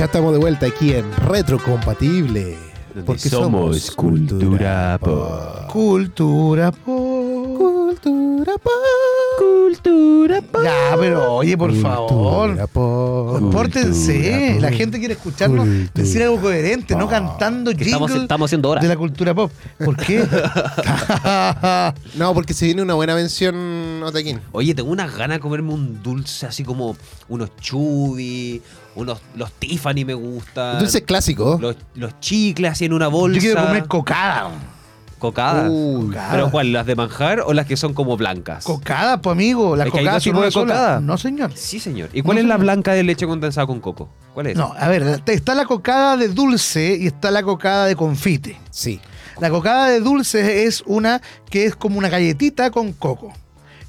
Ya estamos de vuelta aquí en Retrocompatible. Porque somos cultura pop. Cultura pop. Cultura pop. Cultura pop. Ya, pero oye, por favor. Cultura pop. Compórtense. Cultura pop. La gente quiere escucharnos Cultura decir algo coherente, no cantando Que estamos, estamos haciendo hora. de la cultura pop. ¿Por qué? No, porque se viene una buena mención, Otaquín. Oye, tengo unas ganas de comerme un dulce así como unos chubis, unos los Tiffany me gustan. Dulce clásico. Los, los chicles así en una bolsa. Yo quiero comer cocada. cocadas. Uy, Cocada. ¿Pero cuál? ¿Las de manjar o las que son como blancas? Cocada, pues amigo. Las Es que hay cocadas son de sola. cocada. No, señor. Sí, señor. ¿Y cuál No, es la blanca de leche condensada con coco? ¿Cuál es? No, a ver, está la cocada de dulce y está la cocada de confite. Sí. La cocada de dulce es una que es como una galletita con coco.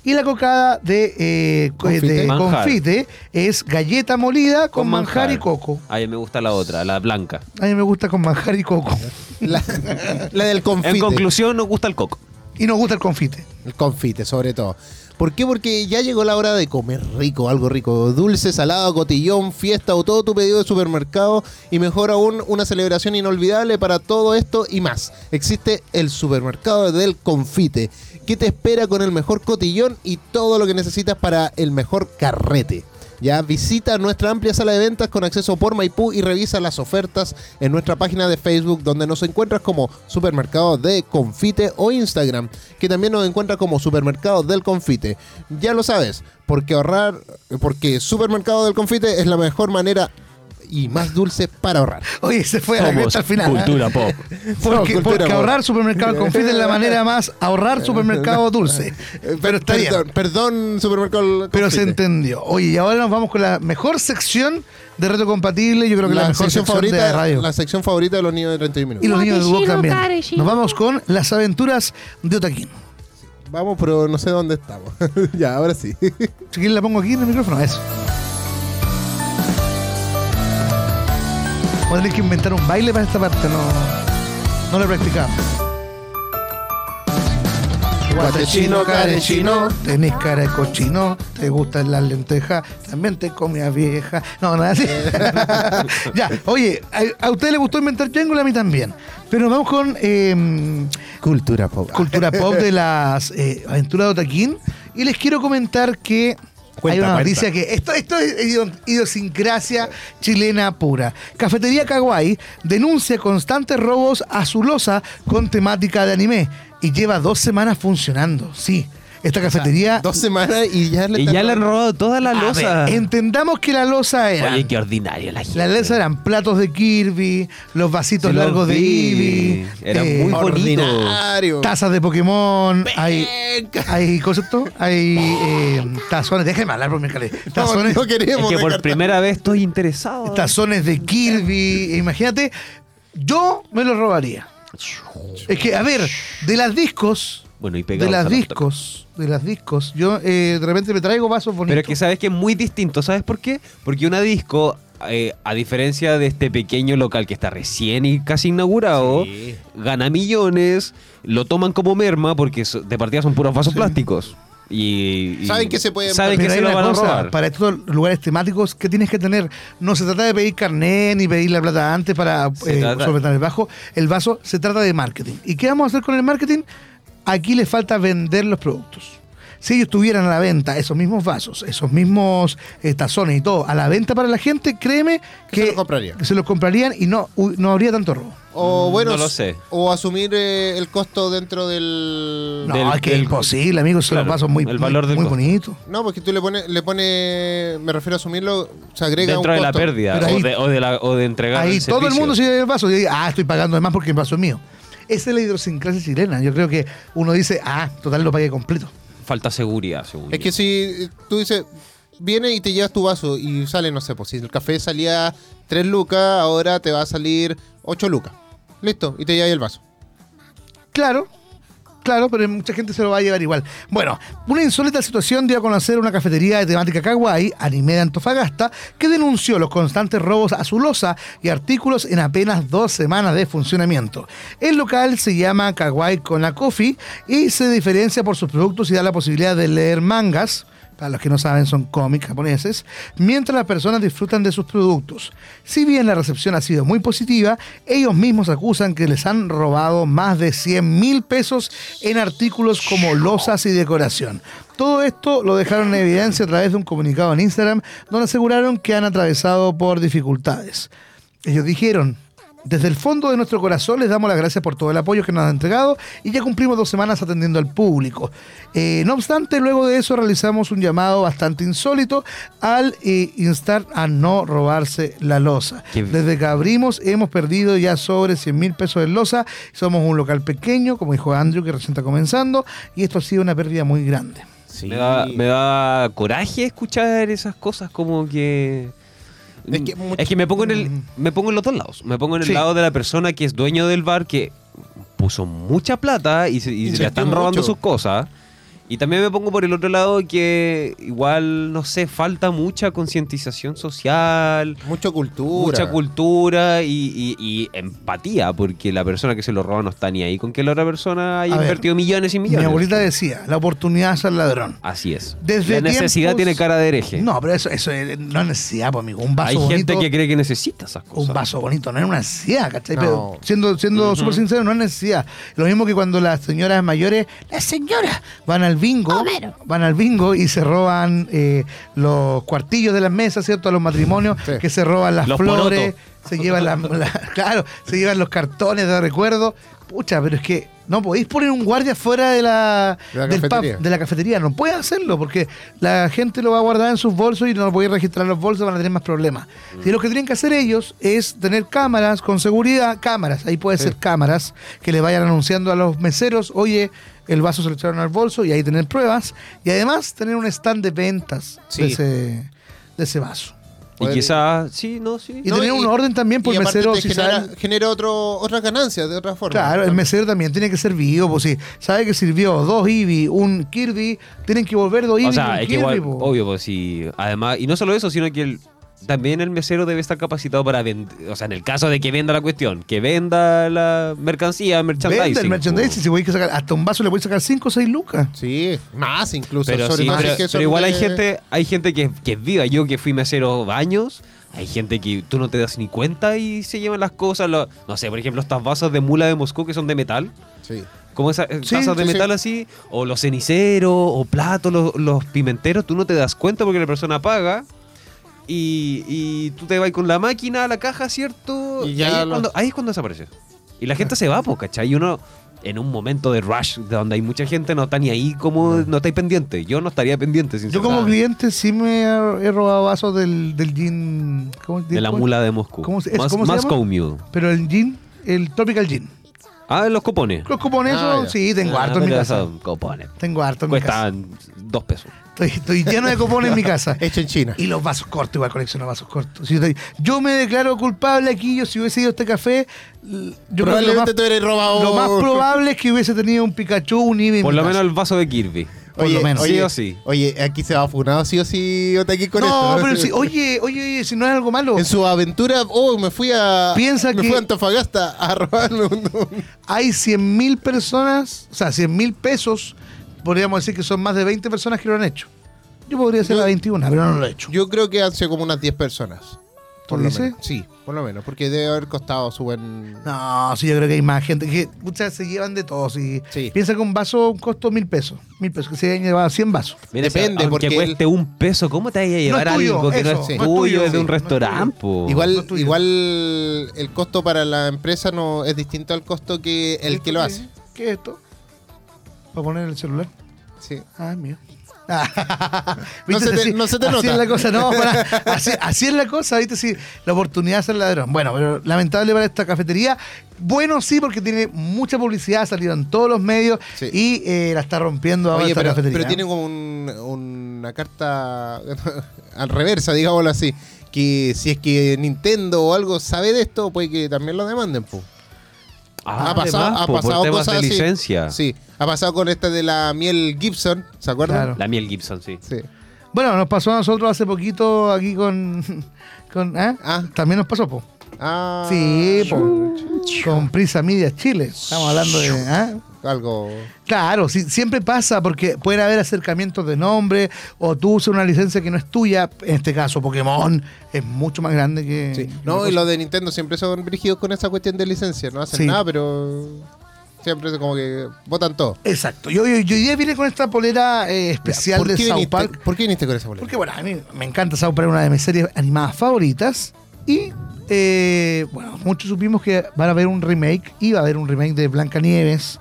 Y la cocada de, eh, de confite es galleta molida con, manjar. y coco. A mí me gusta la otra, la blanca. A mí me gusta con manjar y coco. La, la del confite. En conclusión, nos gusta el coco. Y nos gusta el confite. El confite, sobre todo. ¿Por qué? Porque ya llegó la hora de comer rico, algo rico. Dulce, salado, cotillón, fiesta o todo tu pedido de supermercado. Y mejor aún, una celebración inolvidable para todo esto y más. Existe el supermercado del confite, que te espera con el mejor cotillón y todo lo que necesitas para el mejor carrete. Ya visita nuestra amplia sala de ventas con acceso por Maipú y revisa las ofertas en nuestra página de Facebook donde nos encuentras como Supermercado de Confite o Instagram, que también nos encuentra como Supermercado del Confite. Ya lo sabes, porque ahorrar, porque Supermercado del Confite es la mejor manera y más dulce para ahorrar. Oye, se fue a la cresta al final. ¿eh? cultura pop. Porque, Somos cultura porque pop. ahorrar supermercado confite es la manera más ahorrar supermercado dulce. Eh, Pero está bien. perdón, Supermercado Pero se entendió. Oye, y ahora nos vamos con la mejor sección de reto compatible. Yo creo que la, la, mejor sección sección favorita, de radio. la sección favorita de los niños de 31 minutos. y los niños de Carellino, también. Nos vamos con las aventuras de Otaquín. Vamos, pero no sé dónde estamos. ya, ahora sí. Si quieres la pongo aquí en el micrófono, eso. Voy a tener que inventar un baile para esta parte, no, no lo he practicado. Guatechino, carechino, tenés cara de cochino, te gustan las lentejas, también te comías vieja. No, nada así. ya, oye, a, a usted le gustó inventar Django, a mí también. Pero vamos con eh, Cultura pop. cultura pop de las eh, aventuras de Otaquín. Y les quiero comentar que Cuenta, hay una cuenta. noticia que esto, esto es idio- idiosincrasia chilena pura. Cafetería Kawaii denuncia constantes robos a su loza con temática de anime y lleva dos semanas funcionando. Sí, esta cafetería. Dos semanas y ya le Y ya le han robado toda la losa. ver, entendamos que la loza era. Oye, qué ordinaria la gente. La loza eran platos de Kirby, los vasitos Sí, los largos de. Eevee, Era eh, muy bonito. Ordinario. tazas de Pokémon, hay, Venga. hay concepto, hay eh, tazones, déjenme hablar por mi. Tazones, No, no queremos Es que por descartar. primera vez estoy interesado. tazones de Kirby. Imagínate, yo me los robaría. Es que, a ver, de las discos, Bueno, y de las discos, de las discos, yo eh, de repente me traigo vasos bonitos. Pero es que sabes que es muy distinto, ¿sabes por qué? Porque una disco, eh, a diferencia de este pequeño local que está recién y casi inaugurado, gana millones, lo toman como merma porque de partida son puros vasos plásticos. Y, y Saben que se pueden Saben que se lo a robar. Para estos lugares temáticos, ¿qué tienes que tener? No se trata de pedir carnet ni pedir la plata antes para eh, solventar el bajo. El vaso se trata de marketing. ¿Y qué vamos a hacer con el marketing? Aquí les falta vender los productos. Si ellos tuvieran a la venta esos mismos vasos, esos mismos eh, tazones y todo, a la venta para la gente, créeme Que que, se los comprarían. que se los comprarían y no, no habría tanto robo. O bueno, No lo sé. o asumir eh, el costo dentro del... No, Del- es que es imposible, amigos, son Claro, los vasos muy, el valor muy, del muy costo. bonitos. No, porque tú le pones, le pone, me refiero a asumirlo, se agrega Dentro un de la pérdida o, ahí- de, o, de la- o de entregar Ahí el todo el mundo sigue el vaso y dice, ah, estoy pagando de más porque el vaso es mío. Esa es la idiosincrasia chilena. Yo creo que uno dice, ah, total lo pagué completo. Falta seguridad, según Es que si tú dices, viene y te llevas tu vaso y sale, no sé, pues si el café salía 3 lucas, ahora te va a salir 8 lucas. Listo, y te llevas el vaso. Claro, claro, pero mucha gente se lo va a llevar igual. Bueno, una insólita situación dio a conocer una cafetería de temática kawaii, anime de Antofagasta, que denunció los constantes robos a su loza y artículos en apenas dos semanas de funcionamiento. El local se llama Kawaii Kona Coffee y se diferencia por sus productos y da la posibilidad de leer mangas. Para los que no saben son cómics japoneses, mientras las personas disfrutan de sus productos. Si bien la recepción ha sido muy positiva, ellos mismos acusan que les han robado más de 100 mil pesos en artículos como losas y decoración. Todo esto lo dejaron en evidencia a través de un comunicado en Instagram donde aseguraron que han atravesado por dificultades. Ellos dijeron, desde el fondo de nuestro corazón les damos las gracias por todo el apoyo que nos han entregado y ya cumplimos dos semanas atendiendo al público. Eh, no obstante, luego de eso realizamos un llamado bastante insólito al eh, instar a no robarse la losa. Qué- Desde que abrimos hemos perdido ya sobre 100 mil pesos en losa. Somos un local pequeño, como dijo Andrew, que recién está comenzando, y esto ha sido una pérdida muy grande. Sí. Me, da, me da coraje escuchar esas cosas como que... Es que mucho- Es que me pongo en el me pongo en los dos lados. Me pongo en el Sí. lado de la persona que es dueño del bar que puso mucha plata y, se, y se le están robando mucho. sus cosas. Y también me pongo por el otro lado que igual, no sé, falta mucha concientización social, Mucha cultura. mucha cultura y, y- y empatía, porque la persona que se lo roba no está ni ahí con que la otra persona haya A ver, invertido millones y millones. Mi abuelita decía, la oportunidad es al ladrón. Así es. Desde la necesidad tiempos- tiene cara de hereje. No, pero eso, eso es- no es necesidad, pues, amigo. Un vaso Hay bonito. gente que cree que necesita esas cosas. Un vaso bonito, no es una necesidad, ¿cachai? No. Pero siendo, siendo súper sincero, no es necesidad. Lo mismo que cuando las señoras mayores, las señoras, van al bingo, van al bingo y se roban eh, los cuartillos de las mesas, ¿cierto? A los matrimonios, Sí. que se roban las Los flores, porotos. Se llevan las, la- claro, se llevan los cartones de recuerdo. Pucha, pero es que no podéis poner un guardia fuera de la, De la del pub, cafetería. de la cafetería. No puede hacerlo porque la gente lo va a guardar en sus bolsos y no lo podéis registrar en los bolsos, van a tener más problemas. Y lo que tienen que hacer ellos es tener cámaras con seguridad, cámaras, ahí puede ser cámaras que le vayan anunciando a los meseros, oye, el vaso se lo echaron al bolso y ahí tener pruebas. Y además tener un stand de ventas Sí. de, ese, de ese vaso. Y quizás, sí, no, sí. Y No, tener y- un orden también por y aparte mesero te si genera, genera otro, otras ganancias de otra forma. Claro, el mesero también tiene que ser vivo, pues si sabe que sirvió dos Eevee, un Kirby, tienen que volver dos Eevee O y sea, un es que Kirby, igual, po. obvio, pues sí. Además, y no solo eso, sino que el- también el mesero debe estar capacitado para vender. O sea, en el caso de que venda la cuestión, que venda la mercancía, merchandising. Vende el merchandising, po. si voy que sacar, hasta un vaso le puedes sacar 5 o 6 lucas. Sí, más incluso. Pero, sobre sí, que igual hay gente, hay gente que, que es viva. Yo que fui mesero años, hay gente que tú no te das ni cuenta y se llevan las cosas. lo- no sé, por ejemplo, estas vasos de mula de Moscú que son de metal. Sí. Como esas Sí, tazas de sí, metal sí. así, o los ceniceros, o platos, los, los pimenteros, tú no te das cuenta porque la persona paga y, y tú te vas con la máquina a la caja, ¿cierto? Y ya ahí, es cuando, ahí es cuando desaparece. Y la gente se va, pues, ¿cachai? Y uno, en un momento de rush, de donde hay mucha gente, no está ni ahí como, no está ahí pendiente. Yo no estaría pendiente, Yo sinceramente. como cliente sí me he he robado vasos del, del gin. ¿cómo, De la cómo- mula de Moscú. ¿Cómo es- Mas- cómo se Moscow llama? Mule. Pero el gin, el Tropical Gin. Ah, los copones. Los cupones, Ah, sí, tengo Ah, harto en mi casa. copones. Tengo harto en mi casa. Cuestan dos pesos. Estoy, estoy lleno de cupones en mi casa. Hecho en China. Y los vasos cortos, igual colecciono vasos cortos. Si yo, me declaro culpable aquí, yo si hubiese ido a este café, yo lo más, Probablemente tú eres robado. lo más probable es que hubiese tenido un Pikachu, un Eevee Por lo menos el vaso de Kirby. por lo menos. Sí o sí. Oye, aquí se va funado sí o sí Otaki con No, esto. pero si, oye, oye, oye, si no es algo malo, En su aventura, oh, me fui a. Piensa me que- fui a Antofagasta a robarme un. un- hay 100 mil personas, o sea, 100 mil pesos, podríamos decir que son más de 20 personas que lo han hecho. Yo podría ser Yo- la 21, pero no lo he hecho. Yo creo que han sido como unas 10 personas. Por lo dices? menos. Sí, por lo menos. Porque debe haber costado su buen. No, sí, yo creo que hay más gente que muchas se llevan de todo. Si Sí. Piensa que un vaso costó mil pesos. Mil pesos, que se hayan llevado 100 vasos. Mira, Depende, porque cueste un peso, ¿cómo te vas a llevar tuyo, algo que no eso, es sí. no es tuyo, tuyo, es de un sí, restaurante? Igual, igual el costo para la empresa no es distinto al costo que el que lo hace. ¿Qué es esto? ¿Para poner el celular? Sí. Ah, mío. No se te- no se te así nota. es la cosa, no, para- así, así es la cosa, ¿viste? Sí, la oportunidad de ser ladrón. Bueno, pero lamentable para esta cafetería. Bueno, sí, porque tiene mucha publicidad, ha salido en todos los medios Sí. y eh, la está rompiendo ahora Oye, esta pero, cafetería. pero tiene como un- una carta al reversa, digámoslo así. Que si es que Nintendo o algo sabe de esto, puede que también lo demanden, po. Ah, ha pasado, además, ha pasado por temas cosas de así. licencia. Sí, ha pasado con esta de la miel Gibson, ¿se acuerdan? Claro. La miel Gibson, sí. Sí. Bueno, nos pasó a nosotros hace poquito aquí con. con ¿ah? Ah. También nos pasó, po. Ah, Sí, po. Con Prisa Media Chile. Estamos hablando de. ¿ah? Algo. Claro, sí, siempre pasa porque pueden haber acercamientos de nombre o tú usas una licencia que no es tuya. En este caso, Pokémon es mucho más grande que. Sí. No, y los de Nintendo siempre son rígidos con esa cuestión de licencia. No hacen Sí. nada, pero siempre es como que votan todo. Exacto. Yo, yo, yo hoy día vine con esta polera eh, especial ¿Por de South viniste- Park. ¿Por qué viniste con esa boleta? Porque bueno, a mí me encanta South Park, una de mis series animadas favoritas. Y eh, bueno, muchos supimos que van a haber un remake, iba a haber un remake de Blancanieves,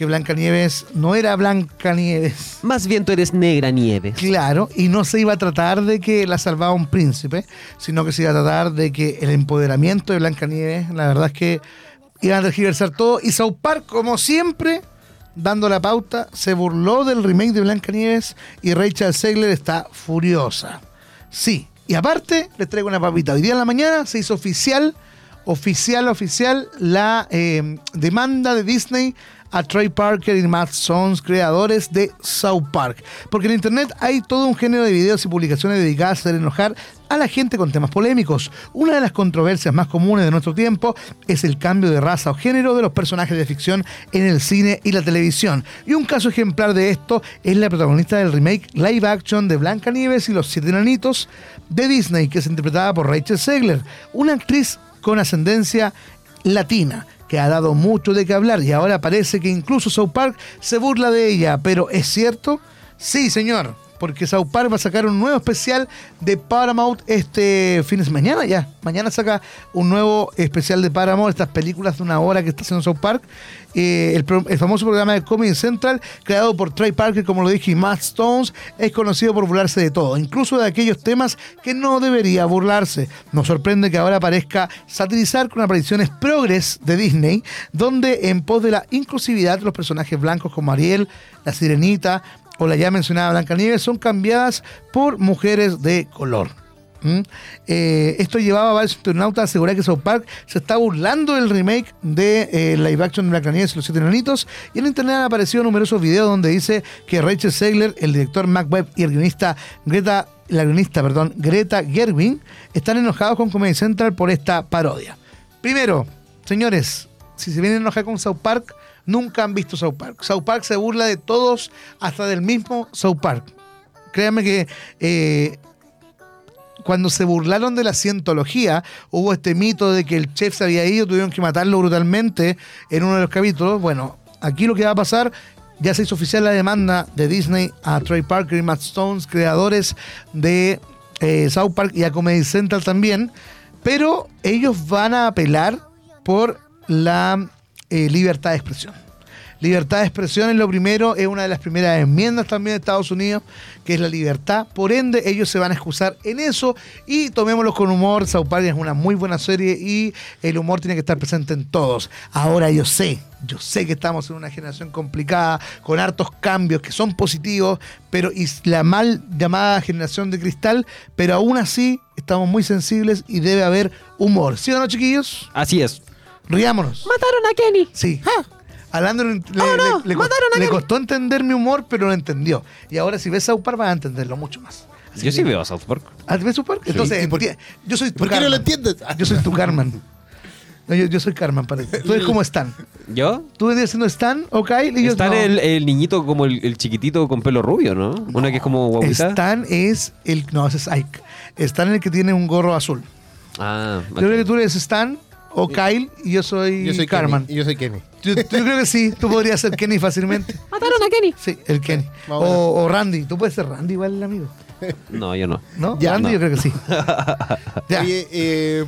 que Blancanieves no era Blancanieves. Más bien tú eres negra nieve. Claro, y no se iba a tratar de que la salvaba un príncipe, sino que se iba a tratar de que el empoderamiento de Blancanieves, la verdad es que iban a tergiversar todo. Y South Park, como siempre, dando la pauta, se burló del remake de Blancanieves y Rachel Segler está furiosa. Sí, y aparte, les traigo una papita. Hoy día en la mañana se hizo oficial, oficial, oficial, la eh, demanda de Disney a Trey Parker y Matt Sons, creadores de South Park. Porque en internet hay todo un género de videos y publicaciones dedicadas a enojar a la gente con temas polémicos. Una de las controversias más comunes de nuestro tiempo es el cambio de raza o género de los personajes de ficción en el cine y la televisión. Y un caso ejemplar de esto es la protagonista del remake live action de Blancanieves y los Siete Enanitos de Disney, que es interpretada por Rachel Segler, una actriz con ascendencia latina que ha dado mucho de qué hablar y ahora parece que incluso South Park se burla de ella, pero ¿es cierto? Sí, señor, porque South Park va a sacar un nuevo especial de Paramount este fin de mañana ya, mañana saca un nuevo especial de Paramount, estas películas de una hora que está haciendo South Park, Eh, el, famoso programa de Comedy Central, creado por Trey Parker, como lo dije, y Matt Stones, es conocido por burlarse de todo, incluso de aquellos temas que no debería burlarse. Nos sorprende que ahora parezca satirizar con apariciones progres de Disney, donde en pos de la inclusividad los personajes blancos como Ariel, la Sirenita o la ya mencionada Blancanieves son cambiadas por mujeres de color. ¿Mm? Eh, esto llevaba a varios internautas a asegurar que South Park se está burlando del remake de eh, live action de Blancanieves y los Siete Enanitos y en internet han aparecido numerosos videos donde dice que Rachel Segler, el director Mac Webb y el guionista Greta, la guionista, perdón, Greta Gerwin están enojados con Comedy Central por esta parodia. Primero, señores, si se vienen a con South Park, nunca han visto South Park. South Park se burla de todos, hasta del mismo South Park. Créanme que eh, cuando se burlaron de la cientología, hubo este mito de que el chef se había ido, tuvieron que matarlo brutalmente en uno de los capítulos. Bueno, aquí lo que va a pasar, ya se hizo oficial la demanda de Disney a Trey Parker y Matt Stones, creadores de eh, South Park y a Comedy Central también, pero ellos van a apelar por la eh, libertad de expresión. Libertad de expresión es lo primero, es una de las primeras enmiendas también de Estados Unidos, que es la libertad. Por ende, ellos se van a excusar en eso y tomémoslo con humor. South Park es una muy buena serie y el humor tiene que estar presente en todos. Ahora yo sé, yo sé que estamos en una generación complicada, con hartos cambios que son positivos, pero y la mal llamada generación de cristal, pero aún así estamos muy sensibles y debe haber humor. ¿Sí o no, chiquillos? Así es. Riámonos. Mataron a Kenny. Sí. A Landon le, le- Oh, no, le- le mataron a le Kenny. costó entender mi humor, pero lo entendió. Y ahora si ves South Park vas a entenderlo mucho más. Así Yo sí veo a South Park. ¿Ah, ¿Ves South Park? Entonces, ¿Y por- yo soy tu ¿Por qué no lo entiendes? Yo soy tu Carmen. No, yo, yo soy Carmen para ti. Tú eres como Stan. ¿Yo? Tú vendrías siendo Stan o Kyle y Está no. el, el niñito como el, el chiquitito con pelo rubio, ¿no? Una que es como guaguita. Stan es el. No, ese es Ike. Stan es el que tiene un gorro azul. Ah, Yo creo que tú eres Stan o Kyle y yo soy, Yo soy Carmen. Kenny. y Yo soy Kenny. Yo, yo creo que sí, tú podrías ser Kenny fácilmente. Mataron a Kenny. Sí, el Kenny. O Randy. Tú puedes ser Randy igual, el amigo. No, yo no. ¿No? Ya, Randy no. yo creo que sí. ya. Oye, eh,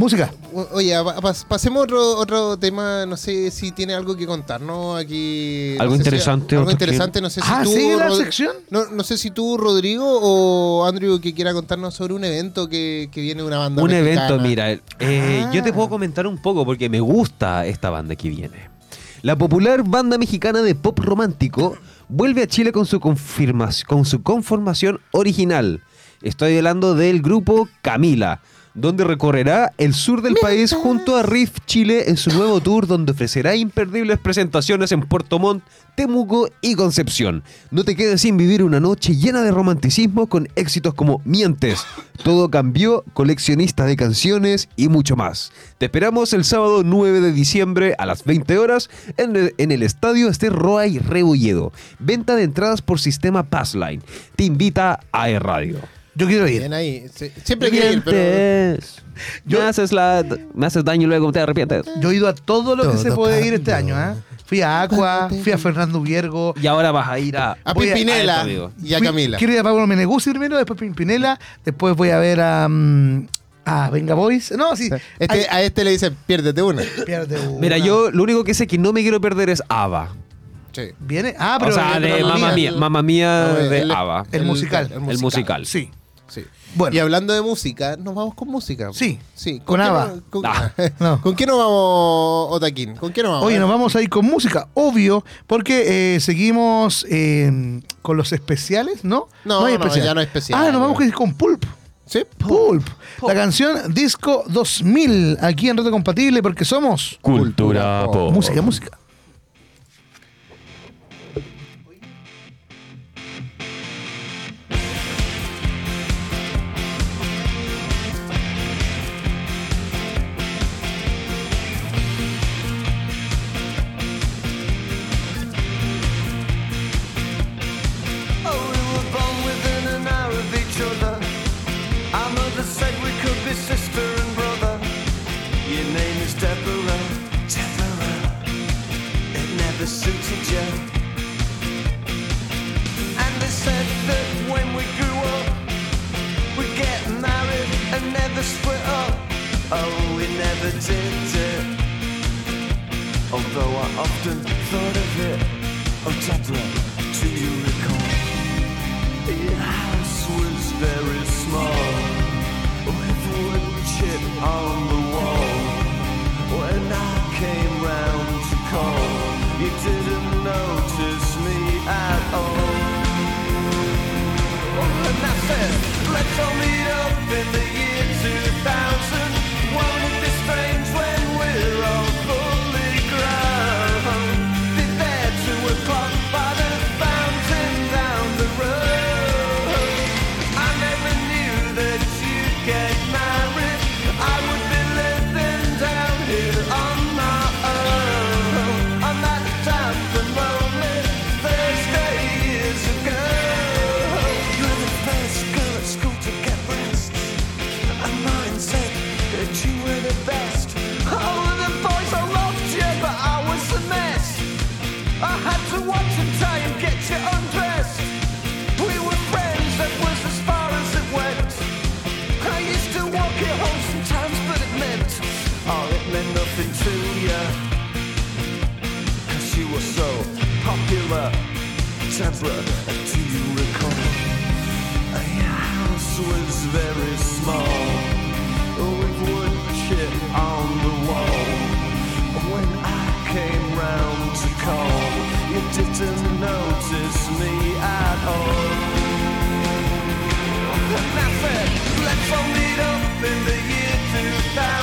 Música. o- oye, pa- pas- pasemos a otro, otro tema. No sé si tiene algo que contarnos aquí. no Algo sé si- interesante, algo interesante. No sé si Ah, tú. ¿sigue la Rod- sección? No, no sé si tú, Rodrigo, o Andrew, que quiera contarnos sobre un evento que, que viene de una banda. Un mexicana. evento, mira, eh, Ah. yo te puedo comentar un poco porque me gusta esta banda que viene. La popular banda mexicana de pop romántico vuelve a Chile con su, confirmación, con su conformación original. Estoy hablando del grupo Camila, donde recorrerá el sur del país junto a Riff Chile en su nuevo tour donde ofrecerá imperdibles presentaciones en Puerto Montt, Temuco y Concepción. No te quedes sin vivir una noche llena de romanticismo con éxitos como Mientes, Todo cambió, coleccionista de canciones y mucho más. Te esperamos el sábado 9 de diciembre a las 20 horas en el, en el estadio Ester Roa y Rebolledo. Venta de entradas por sistema Passline. Te invita a E Radio. Yo quiero ir. Bien ahí. Sí, Siempre quiere ir, pero. Yo- me, haces la, me haces daño y luego te arrepientes. Yo he ido a todo lo que Todo se puede ir este año, ¿eh? Fui a Aqua, fui a Fernando Viergo. Y ahora vas a ir a... A Pimpinela a esto, amigo. y a Fui- Camila. Quiero ir a Pablo Meneguzzi primero, después Pimpinela, después voy a ver a, a Venga Boys. No, sí. Este, a este le dicen, piérdete una. pierde una. Mira, yo lo único que sé que no me quiero perder es ABBA. Sí. ¿Viene? Ah, pero. o sea, de digas. Mía, Mamma Mía de el- ABBA. El musical. El musical. Sí. Sí. Bueno. Y hablando de música, nos vamos con música. Sí. Sí. Con no- con, no. ¿Con qué nos vamos, Otaquín? ¿Con qué nos vamos? Oye, nos vamos a ir con música, obvio, porque eh, seguimos eh, con los especiales, ¿no? No, no, ya no hay especial. Ah, nos vamos a ir con Pulp. Sí. Pulp. La canción Disco 2000, aquí en Reto Compatible, porque somos Cultura Pop. pop. música, música. On the wall. When we grew up, we'd get married and never split up. Oh, we never did it. Although i often thought of it of talking to you record the house was very small with chip on the wall when I came round to call, Let's all meet up in the year. You home sometimes, but it meant, oh, it meant nothing to you. Cause you were so popular. Deborah, do you recall? Your house was very small, with wood chip on the wall. When I came round to call, you didn't notice me at all. Let's all meet up in the year 2000.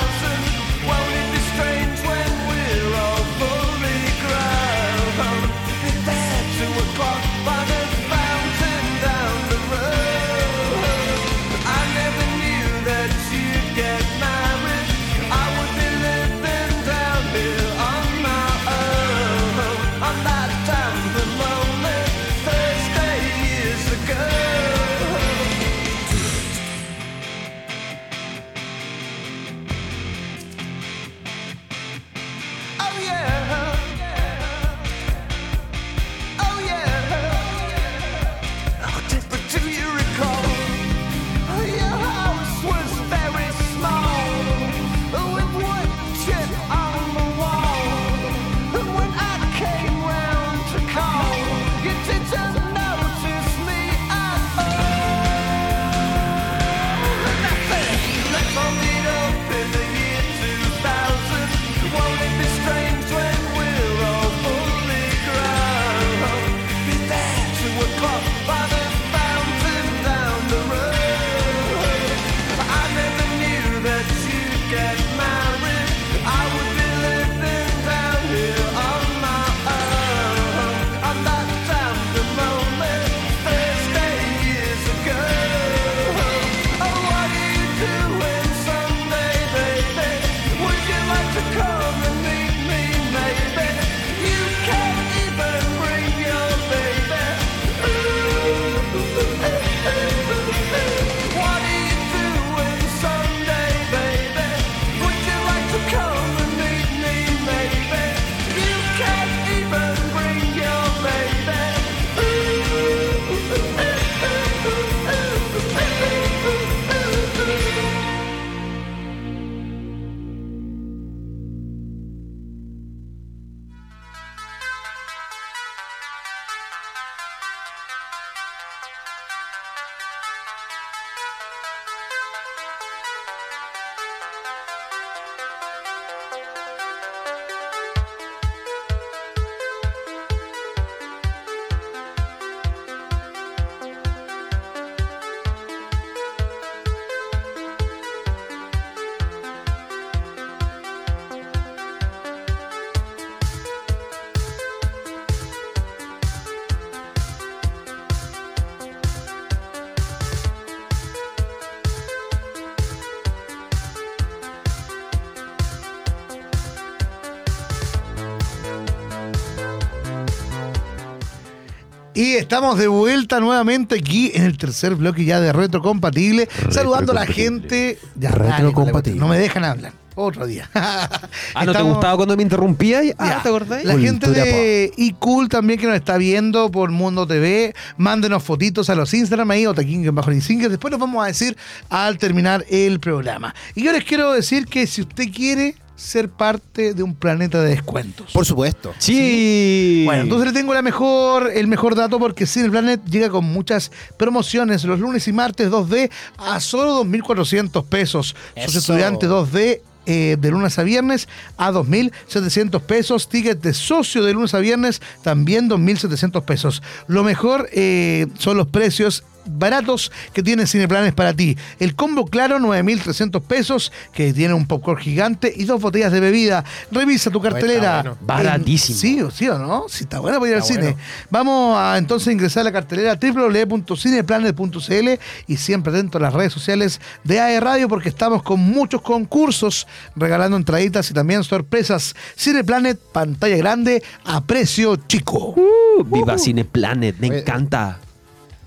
Y estamos de vuelta nuevamente aquí en el tercer bloque ya de Retrocompatible. Saludando a la gente. Ya, Retrocompatible. No me dejan hablar. Otro día. Ah, ¿no te gustaba cuando me interrumpía? Ah, Ya. ¿te acordás? La gente de iCool también que nos está viendo por Mundo TV, mándenos fotitos a los Instagram ahí, Otaking bajo Singer. Después nos vamos a decir al terminar el programa. Y yo les quiero decir que si usted quiere ser parte de un planeta de descuentos. Por supuesto. Sí. Bueno, entonces le tengo la mejor, el mejor dato porque Cineplanet llega con muchas promociones los lunes y martes 2D a solo 2.400 pesos. Sos Eso. estudiante 2D eh, de lunes a viernes a 2.700 pesos. Ticket de socio de lunes a viernes también 2.700 pesos. Lo mejor eh, son los precios baratos que tiene Cineplanes para ti. El combo claro, 9.300 pesos, que tiene un popcorn gigante y dos botellas de bebida. Revisa tu cartelera. bueno. Baratísimo. Sí, o sí o no. Si está bueno para ir al cine. bueno. Vamos a entonces ingresar a la cartelera www.cineplanet.cl y siempre atento a las redes sociales de AE Radio porque estamos con muchos concursos regalando entraditas y también sorpresas. Cineplanet, pantalla grande a precio chico. Uh, viva Cine Planet, me Oye, encanta.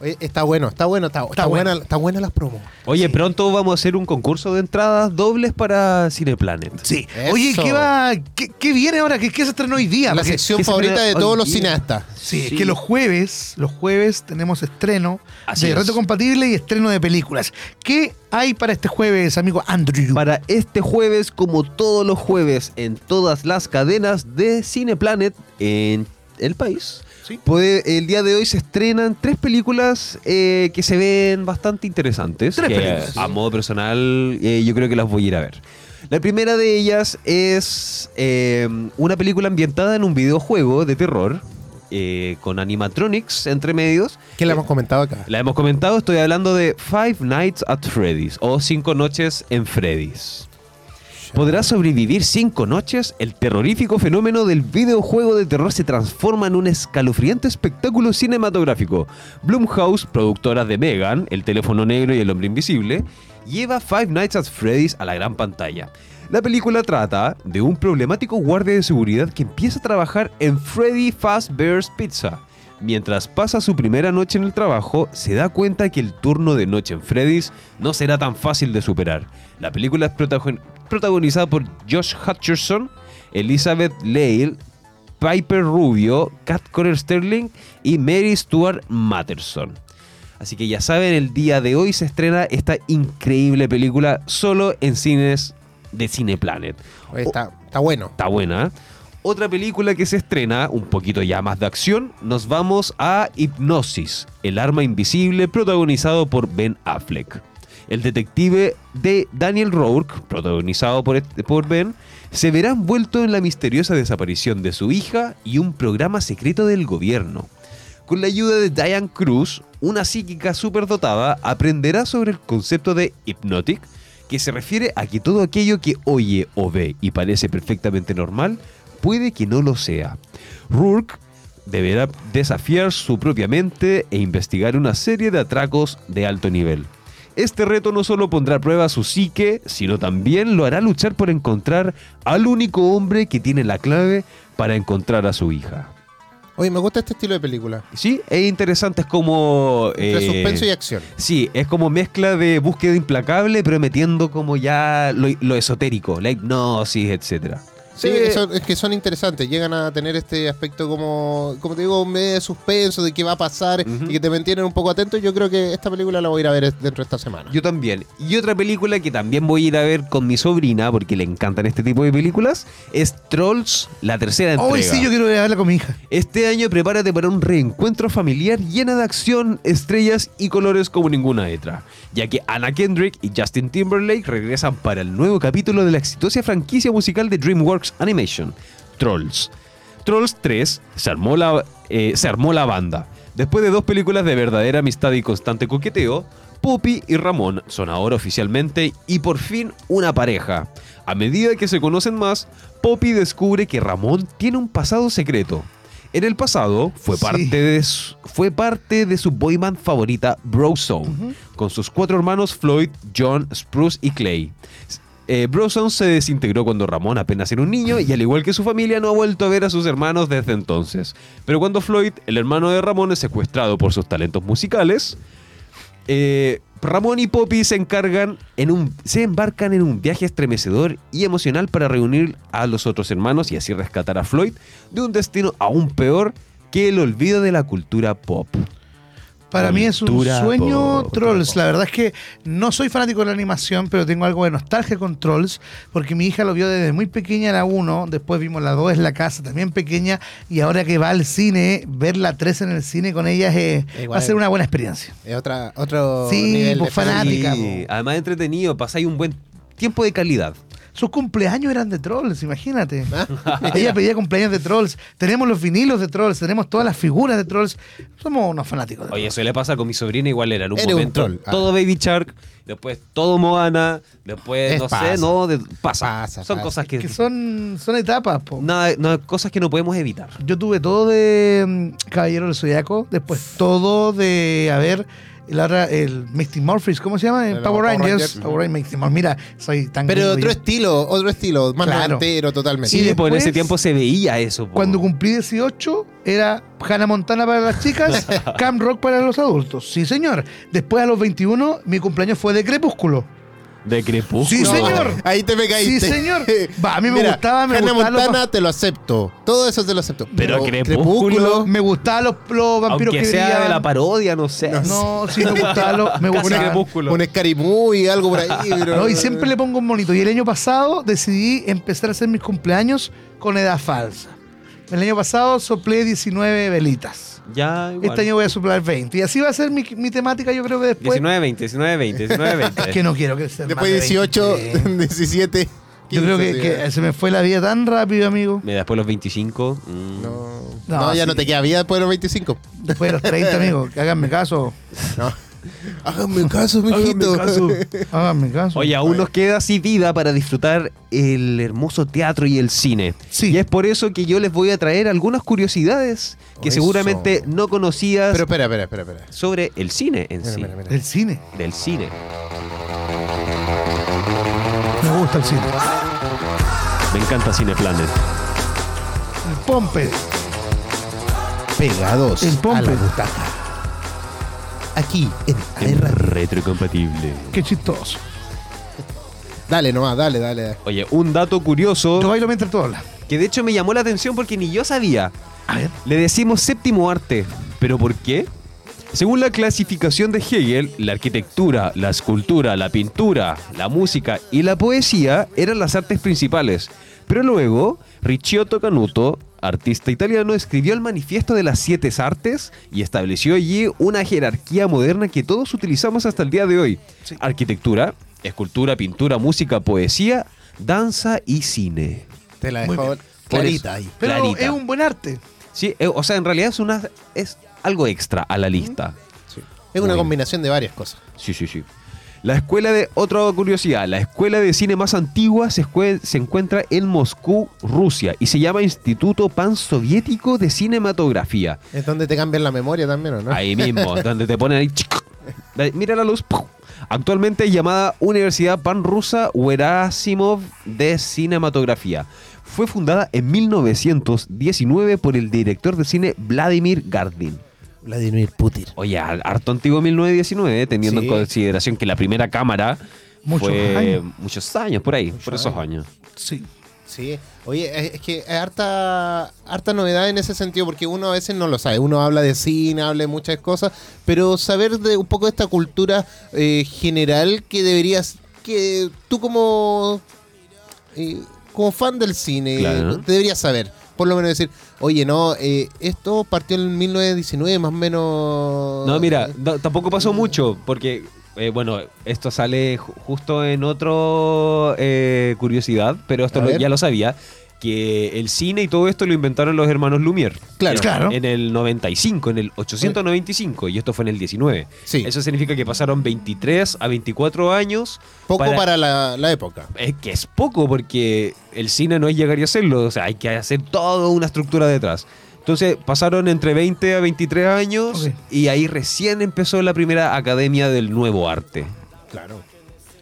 Oye, está bueno, está bueno, está, buena, está buena las promos. Oye, pronto vamos a hacer un concurso de entradas dobles para Cineplanet. Sí. Eso. Oye, ¿qué va? ¿Qué, qué viene ahora? ¿Qué, qué se estrenó hoy día? La sección favorita de todos hoy los día. cineastas. Sí, Sí. es que los jueves, los jueves tenemos estreno Así de es. reto compatible y estreno de películas. ¿Qué hay para este jueves, amigo Andrew? Para este jueves, como todos los jueves, en todas las cadenas de Cineplanet en el país. Sí. Puede- el día de hoy se estrenan tres películas eh, que se ven bastante interesantes. Tres que, películas. A modo personal, eh, yo creo que las voy a ir a ver. La primera de ellas es eh, una película ambientada en un videojuego de terror eh, con animatronics entre medios. ¿Qué le hemos comentado acá? La hemos comentado, estoy hablando de Five Nights at Freddy's o Cinco Noches en Freddy's. ¿Podrá sobrevivir cinco noches? El terrorífico fenómeno del videojuego de terror se transforma en un escalofriante espectáculo cinematográfico. Blumhouse, productora de Megan, El teléfono negro y El hombre invisible, lleva Five Nights at Freddy's a la gran pantalla. La película trata de un problemático guardia de seguridad que empieza a trabajar en Freddy Fazbear's Pizza. Mientras pasa su primera noche en el trabajo, se da cuenta que el turno de noche en Freddy's no será tan fácil de superar. La película es protagon- protagonizada por Josh Hutcherson, Elizabeth Lale, Piper Rubio, Kat Corer Sterling y Mary Stuart Matterson. Así que ya saben, el día de hoy se estrena esta increíble película solo en cines de Cineplanet. Está, está bueno. Está buena. ¿eh? Otra película que se estrena, un poquito ya más de acción, nos vamos a Hipnosis, el arma invisible protagonizado por Ben Affleck. El detective de Daniel Rourke, protagonizado por, Ben, se verá envuelto en la misteriosa desaparición de su hija y un programa secreto del gobierno. Con la ayuda de Diane Cruz, una psíquica superdotada aprenderá sobre el concepto de hypnotic, que se refiere a que todo aquello que oye o ve y parece perfectamente normal, puede que no lo sea. Rourke deberá desafiar su propia mente e investigar una serie de atracos de alto nivel. Este reto no solo pondrá a prueba su psique, sino también lo hará luchar por encontrar al único hombre que tiene la clave para encontrar a su hija. Oye, me gusta este estilo de película. Sí, es interesante, es como... Entre eh, suspenso y acción. Sí, es como mezcla de búsqueda implacable, pero metiendo como ya lo, lo esotérico, la hipnosis, etcétera. Sí, eso- es que son interesantes. Llegan a tener este aspecto como, como te digo, medio de suspenso, de qué va a pasar y que te mantienen un poco atento. Yo creo que esta película la voy a ir a ver dentro de esta semana. Yo también. Y otra película que también voy a ir a ver con mi sobrina, porque le encantan este tipo de películas, es Trolls, la tercera entrega. Hoy sí, yo quiero ir a verla con mi hija. Este año prepárate para un reencuentro familiar llena de acción, estrellas y colores como ninguna otra, ya que Anna Kendrick y Justin Timberlake regresan para el nuevo capítulo de la exitosa franquicia musical de DreamWorks Animation, Trolls. Trolls 3 se armó la, eh, se armó la banda. Después de dos películas de verdadera amistad y constante coqueteo, Poppy y Ramón son ahora oficialmente y por fin una pareja. A medida que se conocen más, Poppy descubre que Ramón tiene un pasado secreto. En el pasado fue Sí. parte, de su, fue parte de su boy band favorita, Brozone, con sus cuatro hermanos Floyd, John, Spruce y Clay. Eh, se desintegró cuando Ramón apenas era un niño y al igual que su familia no ha vuelto a ver a sus hermanos desde entonces. Pero cuando Floyd, el hermano de Ramón, es secuestrado por sus talentos musicales, eh, Ramón y Poppy se encargan en un, se embarcan en un viaje estremecedor y emocional para reunir a los otros hermanos y así rescatar a Floyd de un destino aún peor que el olvido de la cultura pop. Para mí es un sueño. Trolls. La verdad es que no soy fanático de la animación, pero tengo algo de nostalgia con Trolls, porque mi hija lo vio desde muy pequeña la 1, después vimos la 2 en la casa, también pequeña, y ahora que va al cine, ver la 3 en el cine con ella es, Igual va a ser una buena experiencia. Es otra, otro Sí, nivel pues, de fanática. Sí, po. además entretenido, pasáis un buen tiempo de calidad. Sus cumpleaños eran de Trolls, imagínate. ella pedía cumpleaños de Trolls. Tenemos los vinilos de Trolls, tenemos todas las figuras de Trolls. Somos unos fanáticos de Oye, Trolls. eso le pasa con mi sobrina, igual era en un Eres un momento troll. Ah. todo Baby Shark, después todo Moana, después, Es no pasa. sé, no, de- pasa. Pasa, Son pasa. cosas que, Que son, son etapas, po. nada, no, cosas que no podemos evitar. Yo tuve todo de mm, Caballero del Zodiaco, después todo de, a ver, el, ahora, el Misty Morphys, ¿cómo se llama? El Power Power Rangers. Rangers. Power Rangers, Misty Morphys. Mira, soy tan Pero otro yo. estilo, otro estilo, más Claro. noventero totalmente. Sí, Y pues en ese después, tiempo se veía eso. po. Cuando cumplí 18, era Hannah Montana para las chicas, Cam Rock para los adultos. Sí, señor. Después, a los 21, mi cumpleaños fue de Crepúsculo. De Crepúsculo. Sí, señor. Ahí te me caíste. Sí, señor. Va, a mí me Mira, gustaba, me Hannah gustaba lo- Montana te lo acepto. Todo eso te lo acepto. Pero Crepúsculo- Me gustaban los, los vampiros Aunque que sea de la parodia, no sé. No, sí, me gustaba. lo- me gustaba. Crepúsculo. Un escarimú y algo por ahí. pero- No, y siempre le pongo un monito. Y el año pasado decidí empezar a hacer mis cumpleaños con edad falsa. El año pasado soplé 19 velitas. Ya, igual. Este año voy a soplar 20. Y así va a ser mi, mi temática, yo creo que después. 19, 20, 19, 20, 19, 20. Que no quiero crecer. Después más de 18, 20. 17. Yo creo que, 15, que se me fue la vida tan rápido, amigo. Mira, después los 25. mm. No, No, no, ya sí. no te queda vida después de los 25. Después de los 30, amigo. Que háganme caso. No. Háganme caso, mijito. Háganme caso. Oye, aún nos queda así vida para disfrutar el hermoso teatro y el cine. Sí. Y es por eso que yo les voy a traer algunas curiosidades que Eso. seguramente no conocías Pero espera, espera, espera, espera. sobre el cine en Mira, sí. mira, mira. El cine. Del cine. Me gusta el cine. Me encanta Cine Planet. El pompe. Pegados El pompe. a la butaca. Aquí, en AR. retrocompatible. Qué chistoso. Dale nomás, dale, dale. dale. Oye, un dato curioso Yo bailo mientras tú hablas. que de hecho me llamó la atención porque ni yo sabía. A ver. Le decimos séptimo arte. ¿Pero por qué? Según la clasificación de Hegel, la arquitectura, la escultura, la pintura, la música y la poesía eran las artes principales. Pero luego, Ricciotto Canuto, artista italiano, escribió el manifiesto de las siete artes y estableció allí una jerarquía moderna que todos utilizamos hasta el día de hoy. Sí. Arquitectura, escultura, pintura, música, poesía, danza y cine. Te la dejo clarita ahí. Pero Clarita. es un buen arte. Sí, eh, o sea, en realidad es una es algo extra a la lista. Es una Muy combinación de varias cosas. Sí, sí, sí. La escuela de otra curiosidad, la escuela de cine más antigua se, encuentra en Moscú, Rusia, y se llama Instituto Pansoviético de Cinematografía. Es donde te cambian la memoria también, ¿o no? Ahí mismo, donde te ponen ahí. Mira la luz. Actualmente llamada Universidad Panrusa Werasimov de Cinematografía. Fue fundada en 1919 por el director de cine Vladimir Gardin. Vladimir Putin. Oye, har- harto antiguo 1919, teniendo Sí. en consideración que la primera cámara Muchos fue años. muchos años, por ahí, por esos años. Sí. Sí. Oye, es que hay harta, harta novedad en ese sentido, porque uno a veces no lo sabe. Uno habla de cine, habla de muchas cosas, pero saber de un poco de esta cultura eh, general que deberías, que tú como, eh, como fan del cine, Claro. deberías saber. Por lo menos decir, oye, no, eh, esto partió en 1919, más o menos. No, mira, no, tampoco pasó mucho, porque, eh, bueno, esto sale ju- justo en otro eh, curiosidad, pero esto A lo- ver. ya lo sabía, que el cine y todo esto lo inventaron los hermanos Lumière. Claro. En- Claro. En el 95, en el 895, y esto fue en el 19. Sí. Eso significa que pasaron 23 a 24 años. Poco para, la, la época. Es que es poco porque el cine no es llegar y hacerlo, o sea, hay que hacer toda una estructura detrás. Entonces pasaron entre 20 a 23 años y ahí recién empezó la primera academia del nuevo arte. Claro.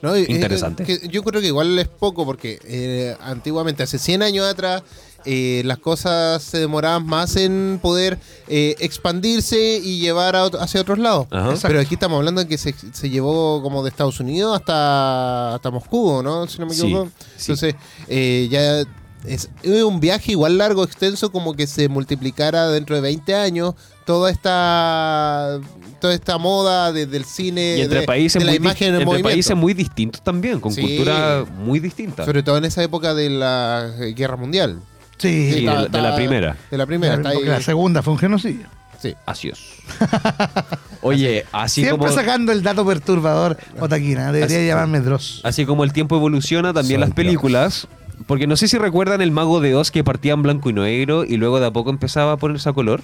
No, Interesante. que yo creo que igual es poco porque eh, antiguamente, hace 100 años atrás, eh, las cosas se demoraban más en poder eh, expandirse y llevar a hacia otros lados. Ajá. Pero aquí estamos hablando de que se, se llevó como de Estados Unidos hasta, hasta Moscú, ¿no? Si no me equivoco. sí. Entonces, eh, ya es es un viaje igual largo, extenso, como que se multiplicara dentro de 20 años toda esta toda esta moda de- del cine, Y entre de, países, de la muy, dis- imagen en entre países muy distintos también, con Sí. cultura muy distinta. Sobre todo en esa época de la eh, guerra mundial. Sí, Sí, de, la- de la está- primera. De la primera, porque la segunda fue un genocidio. Sí. Así es. Oye, así Siempre como, sacando el dato perturbador, Otaquina. Debería Así- llamarme Dross. así como el tiempo evoluciona, también las películas. Porque no sé si recuerdan el Mago de Oz que partía en blanco y negro y luego de a poco empezaba a ponerse a color.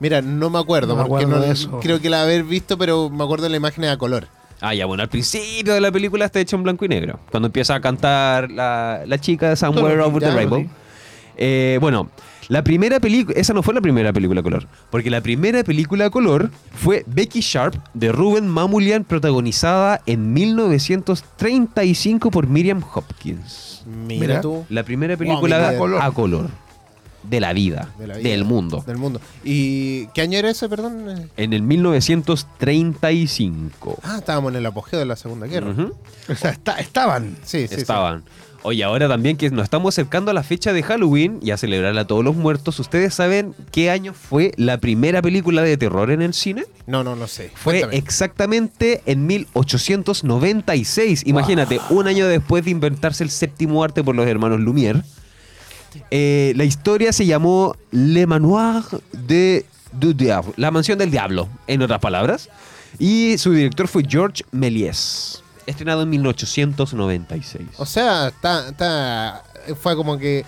Mira, no me acuerdo, No me porque acuerdo no, de eso. creo que la haber visto, pero me acuerdo de la imagen a color. Ah, ya, bueno, al principio de la película está hecho en blanco y negro. Cuando empieza a cantar la, la chica de Somewhere Over the Rainbow. sí. Eh, bueno, la primera película, esa no fue la primera película a color, porque la primera película a color fue Becky Sharp de Ruben Mamulian, protagonizada en 1935 por Miriam Hopkins. Mira, Mira. tú. La primera película mira, a color. a color de la vida, de la vida, del mundo. Del mundo. ¿Y qué año era ese, perdón? En el 1935. Ah, estábamos en el apogeo de la Segunda Guerra. O sea, está- estaban. Sí, sí, sí. Estaban. Oye, ahora también que nos estamos acercando a la fecha de Halloween y a celebrarla a todos los muertos, ¿ustedes saben qué año fue la primera película de terror en el cine? No, no, no sé. Fue Cuéntame. exactamente en 1896. Imagínate, un año después de inventarse el séptimo arte por los hermanos Lumière. Eh, la historia se llamó Le Manoir de du Diable, la mansión del diablo, en otras palabras. Y su director fue George Méliès, estrenado en 1896. O sea, está, está- fue como que.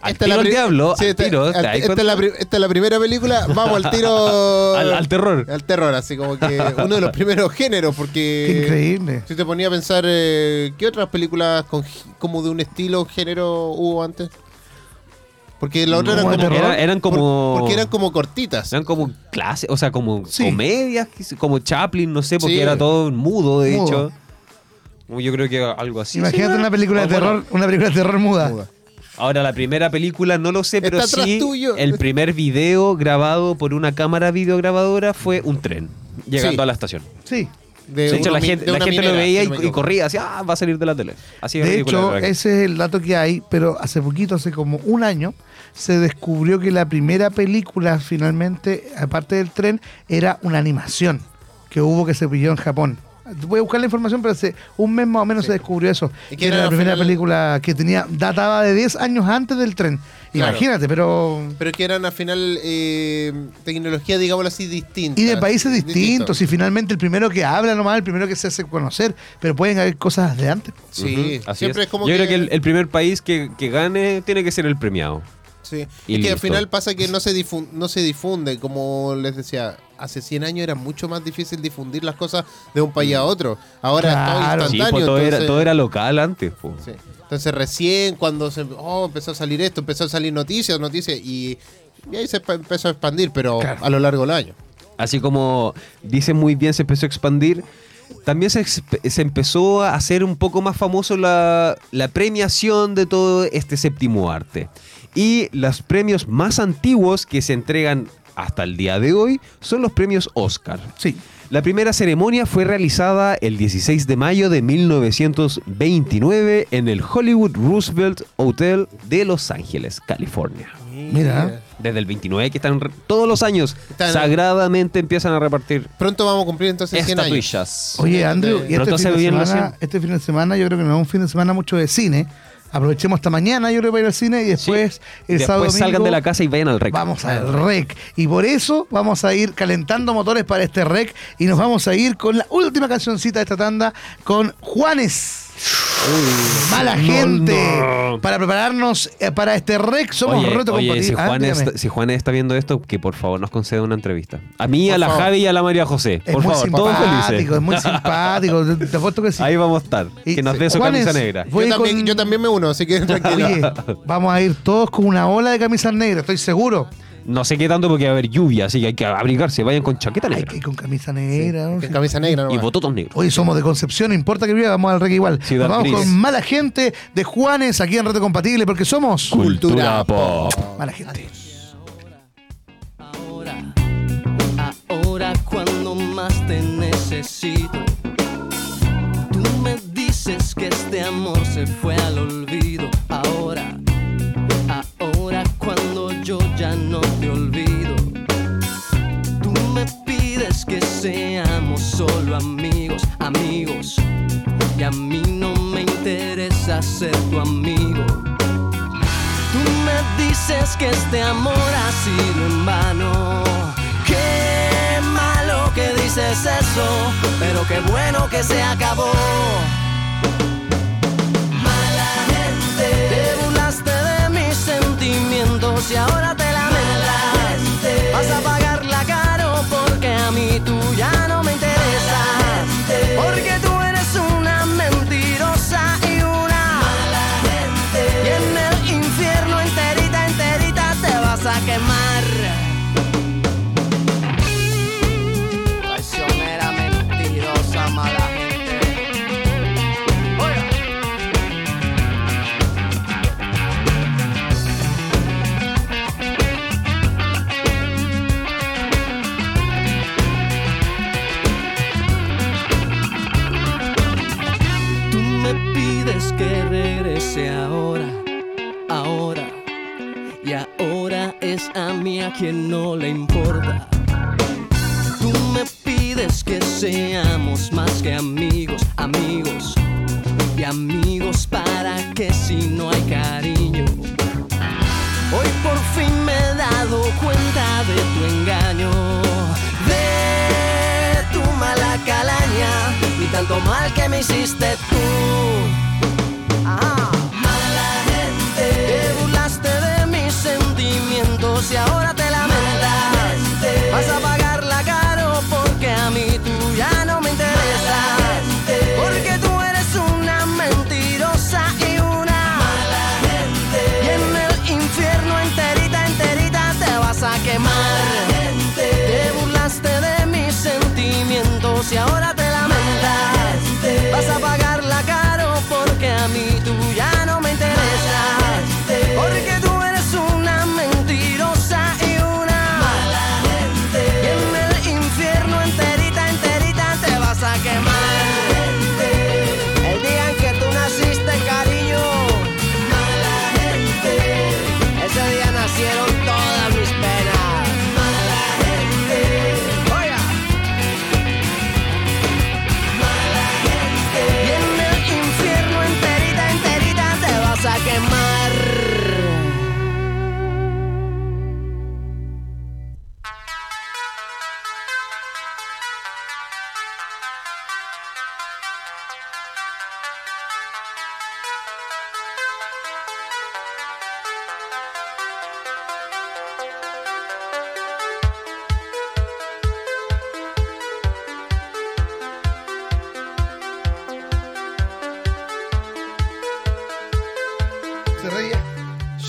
Al esta la tiro al diablo, al esta- tiro, ¿te al- das esta, es cuenta? la pri- esta es la primera película, vamos al tiro. Al- al terror. Al terror, así como que uno de los primeros géneros, porque. Qué increíble. Si te ponía a pensar, eh, ¿qué otras películas con, como de un estilo, género hubo antes? Porque la otra No, eran como. Era- eran por- como- porque eran como cortitas. Eran como clases, o sea, como Sí. comedias, como Chaplin, no sé, porque Sí. era todo mudo, de Mudo. hecho. Yo creo que algo así. Imagínate sí, una película de bueno, terror, una película de terror muda. Muda. Ahora, la primera película no lo sé, pero Está sí, tuyo. el primer video grabado por una cámara videograbadora fue un tren llegando Sí. a la estación. Sí. De, De hecho, la gente, la gente lo veía y, corría, así, ah, va a salir de la tele. Así de hecho, ese es el dato que hay, pero hace poquito, hace como un año, se descubrió que la primera película finalmente, aparte del tren, era una animación que hubo que se pilló en Japón. Voy a buscar la información, pero hace un mes más o menos se descubrió eso. Y que Que era era la primera final- película que tenía, databa de 10 años antes del tren. Claro. Imagínate, pero... Pero que eran al final eh, tecnología, digámoslo así, distinta. Y de países distintos, y finalmente el primero que habla nomás, el primero que se hace conocer, pero pueden haber cosas de antes. Sí, así siempre es. es, como Yo que, creo que el, el primer país que, que gane tiene que ser el premiado. Sí. Y Y que al final pasa que no se, difun- no se difunde, como les decía, hace 100 años era mucho más difícil difundir las cosas de un país a otro. Ahora Claro. es todo Sí, instantáneo. pues todo, era, entonces- todo era local antes. sí. Entonces recién cuando se, oh, empezó a salir esto, empezó a salir noticias, noticias, y, y ahí se empezó a expandir, pero Claro. a lo largo del año. Así como dicen muy bien, se empezó a expandir. También se, se empezó a hacer un poco más famoso la, la premiación de todo este séptimo arte. Y los premios más antiguos que se entregan hasta el día de hoy son los premios Oscar. Sí. La primera ceremonia fue realizada el 16 de mayo de 1929 en el Hollywood Roosevelt Hotel de Los Ángeles, California. Mira. Desde el 29 que están todos los años Están- sagradamente empiezan a repartir Pronto vamos a cumplir entonces 100 años. Oye, Andrew, y este se fin, de semana, este fin de semana yo creo que no es un fin de semana mucho de cine. Aprovechemos hasta mañana, yo creo, para ir al cine y después el Después sábado salgan de la casa y vayan al rec. Vamos al rec. Y por eso vamos a ir calentando motores para este rec y nos vamos a ir con la última cancioncita de esta tanda con Juanes. Mala No, gente. no. Para prepararnos eh, para este rec somos Oye, reto oye, si. Ah, Juan está, si Juan está viendo esto, que por favor nos conceda una entrevista. A mí, Por a la favor. Javi y a la María José. es Por muy favor, todos simpático, felices. es muy simpático. Te, apuesto que sí. Ahí vamos a estar. Y- que nos dé su camisa negra. Yo también, con- yo también me uno, así que tranquilo. Oye, vamos a ir todos con una ola de camisas negras, estoy seguro. No sé qué tanto porque va a haber lluvia, así que hay que abrigarse. Vayan con chaqueta Ay, negra que con camisa negra. ¿no? En camisa negra, y nomás. bototos negros. Hoy somos de Concepción, no importa que viva, vamos al reggae igual. Ciudad Nos vamos Gris. con mala gente de Juanes aquí en Reto Compatible porque somos Cultura pop. mala gente. Ahora, ahora cuando más te necesito, tú me dices que este amor se fue al olvido. Amigos, amigos. Y a mí no me interesa ser tu amigo. Tú me dices que este amor ha sido en vano. Qué malo que dices eso, pero qué bueno que se acabó. Mala gente, te burlaste de mis sentimientos y ahora te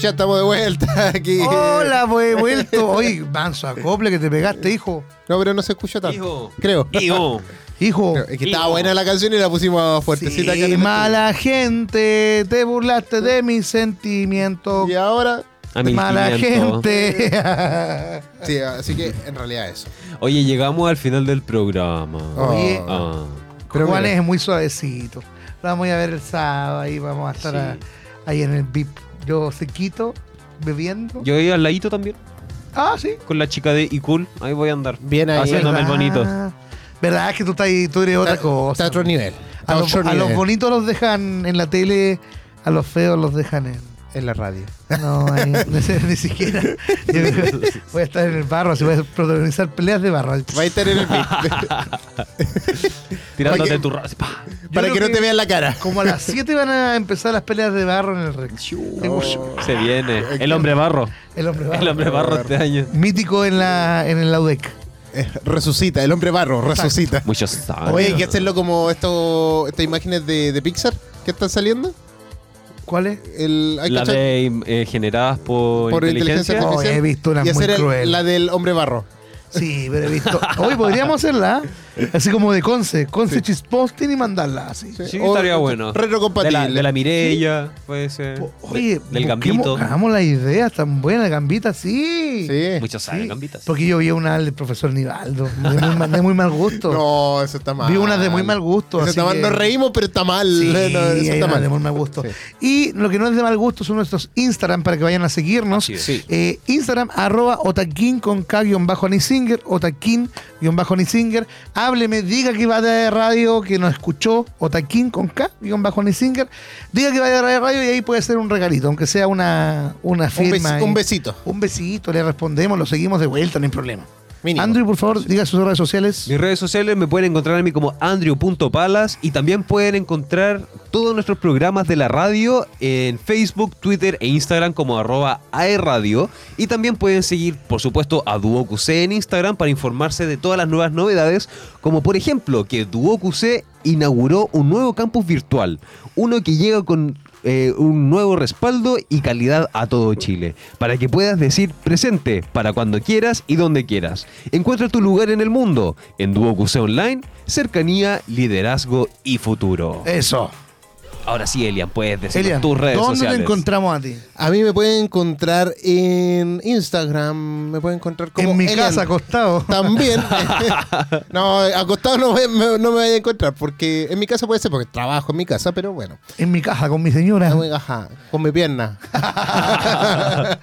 Ya estamos de vuelta aquí. Hola, pues he vuelto. Oye, manso acople que te pegaste, hijo. No, pero no se escuchó tanto. Hijo. Creo. Hijo. Hijo. Creo. Es que estaba Hijo. buena la canción y la pusimos fuertecita acá en Sí, el mala gente, te burlaste de mis sentimientos. estudio. Y ahora, A Mala gente. sí, así que en realidad eso. Oye, llegamos al final del programa. Oye. Ah. Pero Juan mira. es muy suavecito. Lo vamos a ir a ver el sábado, ahí vamos a estar a- ahí en el VIP. Yo sequito, bebiendo. Yo voy al ladito también, Ah, sí. con la chica de Icul. Ahí voy a andar. Bien ahí. Haciéndome el bonito. ¿Verdad? Es que tú, estás ahí, tú eres otra Está- cosa. Está a otro nivel. A A los, a bonitos los dejan en la tele, a los feos los dejan en. En la radio. No, ahí, ni, si- ni siquiera. Yo voy a estar en el barro, así voy a protagonizar peleas de barro. Va a estar en el. Tirándote tu raza. Pa. Para que no te vean la cara. Como a las 7 van a empezar las peleas de barro en el. Tengo Se viene. El hombre barro. El hombre barro. El hombre barro este año. Mítico en, la, en el Laudec. Eh, resucita, el hombre barro, resucita. Muchos saben. Oye, hay que hacerlo como esto, estas imágenes de, de Pixar que están saliendo. ¿Cuál es? El, hay La cachar- de eh, generadas por, por inteligencia. inteligencia Oh, he visto una y muy hacer el- cruel. la del hombre barro. Sí, pero he visto. Hoy podríamos hacerla, ¿eh? Así como de Conce, Conce Chispostin y mandarla así. Sí, O- estaría bueno. retrocompatible. De la, de la Mirella, puede ser. Oye, De- del Gambito. Hagamos la idea tan buena, Gambita, sí. Sí. Muchos saben gambitas. Porque yo vi una del profesor Nivaldo, de muy, mal- de muy mal gusto. No, eso está mal. Vi unas de muy mal gusto, Eso así está mal. que- Nos reímos, pero está mal. Sí, No, eso está mal. de muy mal gusto. Sí. Y lo que no es de mal gusto son nuestros Instagram para que vayan a seguirnos. Así es. Sí. Eh, Instagram, arroba otaquín con K guion bajo otaquín guion bajo Nisinger. Hábleme, diga que va de radio, que nos escuchó, otaquín con K guion bajo Nisinger. Diga que va de radio y ahí puede ser un regalito, aunque sea una, una Un, firma. besi- un besito. Un besito, le respondemos, lo seguimos de vuelta, no hay problema. Mínimo. Andrew, por favor, diga sus redes sociales. Mis redes sociales me pueden encontrar a mí como andrew.palas y también pueden encontrar todos nuestros programas de la radio en Facebook, Twitter e Instagram como arroba aerradio. Y también pueden seguir, por supuesto, a DuoQC en Instagram para informarse de todas las nuevas novedades, como por ejemplo que DuoQC inauguró un nuevo campus virtual, uno que llega con eh, un nuevo respaldo y calidad a todo Chile, para que puedas decir presente para cuando quieras y donde quieras. Encuentra tu lugar en el mundo, en Duo Online, cercanía, liderazgo y futuro. Eso. Ahora sí, Elian, puedes decir Elian, tus redes ¿dónde sociales. te encontramos a ti? A mí me pueden encontrar en Instagram. Me pueden encontrar como. en mi Elian. casa, acostado. También. no, acostado no me, no me vaya a encontrar. Porque en mi casa puede ser, porque trabajo en mi casa, pero bueno. En mi casa con mi señora. Ajá, con mi pierna.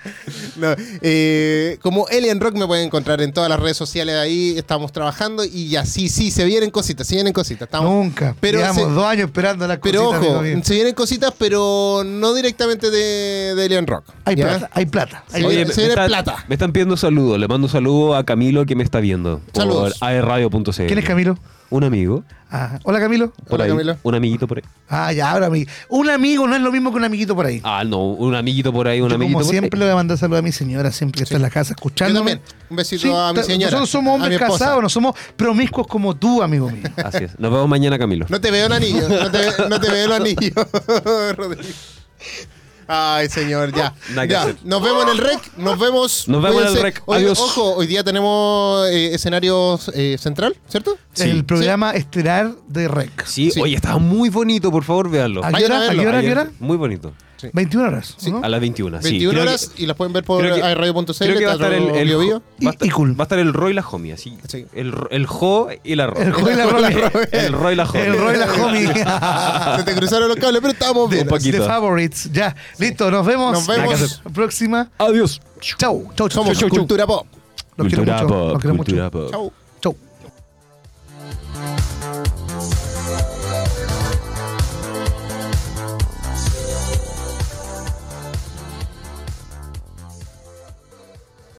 No, eh, como Alien Rock me pueden encontrar en todas las redes sociales ahí. Estamos trabajando y ya, sí, sí, se vienen cositas, se vienen cositas. Estamos, Nunca. Pero Llevamos se- dos años esperando las pero cositas, ojo, se vienen cositas, pero no directamente de, de Alien Rock. Hay ¿ya? plata, hay plata. hay. Oye, se viene plata. me están pidiendo saludos. Le mando saludos a Camilo que me está viendo Saludos. por aerradio.cl. ¿Quién es Camilo? Un amigo. Ah, hola Camilo. Por Hola, ahí. Camilo. Un amiguito por ahí. Ah, ya, ahora amigo. Un amigo no es lo mismo que un amiguito por ahí. Ah, no, un amiguito por ahí, un Yo amiguito como por siempre le voy a mandar saludos a mi señora, siempre que está en la casa Yo escuchándome. también. Un besito Sí, a mi señora. Nosotros somos hombres casados, no somos promiscuos como tú, amigo mío. Así es. Nos vemos mañana, Camilo. No te veo el anillo. No te, no te veo el anillo, Rodrigo. Ay, señor, ya. Nada que ya. hacer. Nos vemos en el rec. Nos vemos. Nos vemos en el Cuídense. rec. Oye, Adiós. Ojo, hoy día tenemos eh, escenarios eh, central, ¿cierto? Sí. El programa estelar de REC. Sí, Sí. oye, estaba muy bonito, por favor, véanlo. ¿A qué Vayan a hora? ¿A verlo. qué hora? ¿A qué Ayer, hora? Muy bonito. 21 horas. Sí. ¿no? A las 21. sí. 21 Creo que- horas y las pueden ver por que- airradio.cl. Creo que va a estar el, el, Bio Bio. va a estar, Y- y cool. va a estar el Roy y la Homie, así. Sí. El, el Jo y la Ro. El Roy y la Romy. El Roy y la Homie. El Roy y la Homie. Se te cruzaron los cables, pero estábamos bien. Un poquito. The Favorites. Ya, listo, nos vemos. Nos vemos. Que. Próxima. Adiós. Chau, chau, chau. Somos Chau, chau. Cultura Pop. Los quiero Cultura mucho. pop, Los quiero mucho. cultura pop. Chau.